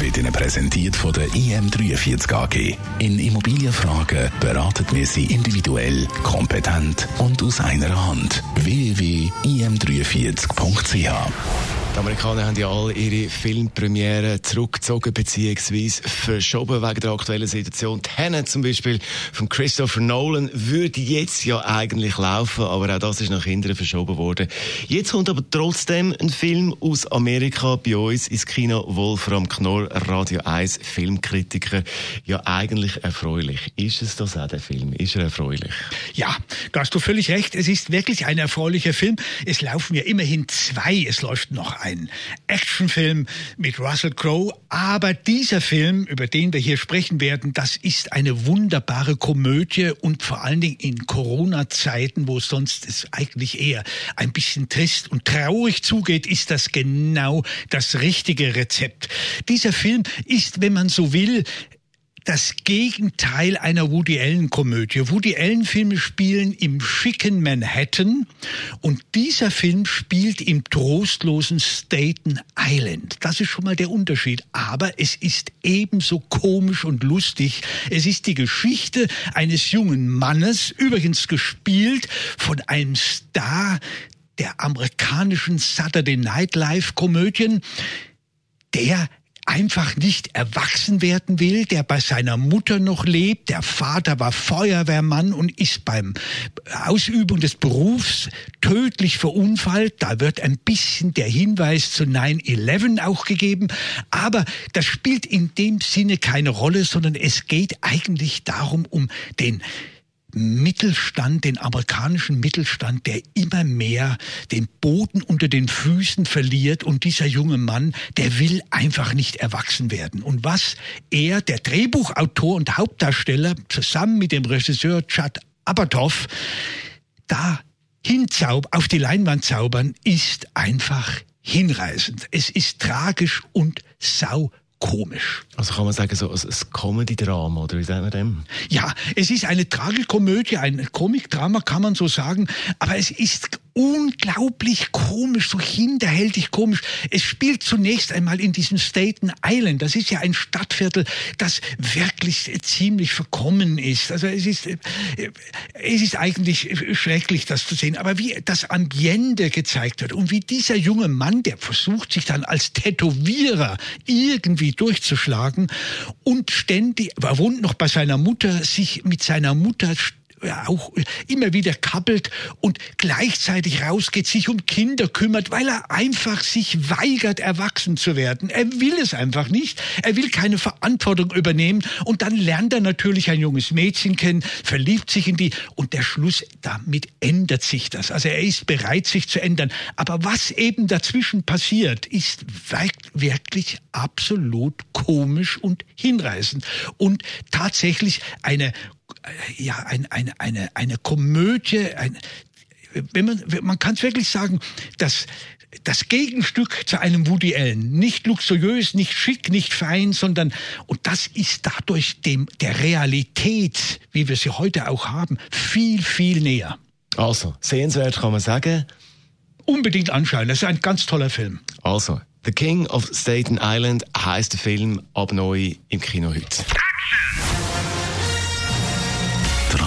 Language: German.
wird Ihnen präsentiert von der IM43 AG. In Immobilienfragen beraten wir Sie individuell, kompetent und aus einer Hand. www.im43.ch die Amerikaner haben ja all ihre Filmpremiere zurückgezogen bzw. verschoben wegen der aktuellen Situation. Tenet zum Beispiel von Christopher Nolan würde jetzt ja eigentlich laufen, aber auch das ist nach hinten verschoben worden. Jetzt kommt aber trotzdem ein Film aus Amerika bei uns ins Kino. Wolfram Knorr, Radio 1 Filmkritiker. Ja, eigentlich erfreulich. Ist es das auch, der Film? Ist er erfreulich? Ja, da hast du völlig recht. Es ist wirklich ein erfreulicher Film. Es laufen ja immerhin zwei. Es läuft noch ein Actionfilm mit Russell Crowe. Aber dieser Film, über den wir hier sprechen werden, das ist eine wunderbare Komödie und vor allen Dingen in Corona-Zeiten, wo sonst es eigentlich eher ein bisschen trist und traurig zugeht, ist das genau das richtige Rezept. Dieser Film ist, wenn man so will, das Gegenteil einer Woody Allen Komödie. Woody Allen Filme spielen im schicken Manhattan und dieser Film spielt im trostlosen Staten Island. Das ist schon mal der Unterschied. Aber es ist ebenso komisch und lustig. Es ist die Geschichte eines jungen Mannes, übrigens gespielt von einem Star der amerikanischen Saturday Night Live Komödien, der einfach nicht erwachsen werden will, der bei seiner Mutter noch lebt. Der Vater war Feuerwehrmann und ist beim Ausübung des Berufs tödlich verunfallt. Da wird ein bisschen der Hinweis zu 9-11 auch gegeben. Aber das spielt in dem Sinne keine Rolle, sondern es geht eigentlich darum, um den Mittelstand, den amerikanischen Mittelstand, der immer mehr den Boden unter den Füßen verliert und dieser junge Mann, der will einfach nicht erwachsen werden. Und was er, der Drehbuchautor und Hauptdarsteller, zusammen mit dem Regisseur Chad Apatow, da hinzaub auf die Leinwand zaubern, ist einfach hinreißend. Es ist tragisch und sau komisch. Also kann man sagen, so ein Comedy-Drama, oder wie sagt man dem? Ja, es ist eine Tragikomödie, ein Comic-Drama kann man so sagen, aber es ist unglaublich komisch, so hinterhältig komisch. Es spielt zunächst einmal in diesem Staten Island. Das ist ja ein Stadtviertel, das wirklich ziemlich verkommen ist. Also es ist, es ist eigentlich schrecklich, das zu sehen. Aber wie das Ambiente gezeigt wird und wie dieser junge Mann, der versucht, sich dann als Tätowierer irgendwie durchzuschlagen und ständig, er wohnt noch bei seiner Mutter, sich mit seiner Mutter auch immer wieder kappelt und gleichzeitig rausgeht, sich um Kinder kümmert, weil er einfach sich weigert, erwachsen zu werden. Er will es einfach nicht. Er will keine Verantwortung übernehmen. Und dann lernt er natürlich ein junges Mädchen kennen, verliebt sich in die und der Schluss, damit ändert sich das. Also er ist bereit, sich zu ändern. Aber was eben dazwischen passiert, ist wirklich absolut komisch und hinreißend und tatsächlich eine ja, ein, eine, eine, eine Komödie, ein, wenn man, man kann es wirklich sagen, dass das Gegenstück zu einem Woody Allen. Nicht luxuriös, nicht schick, nicht fein, sondern, und das ist dadurch dem, der Realität, wie wir sie heute auch haben, viel, viel näher. Also, sehenswert kann man sagen. Unbedingt anschauen, das ist ein ganz toller Film. Also, The King of Staten Island heißt der Film ab neu im Kino heute. Die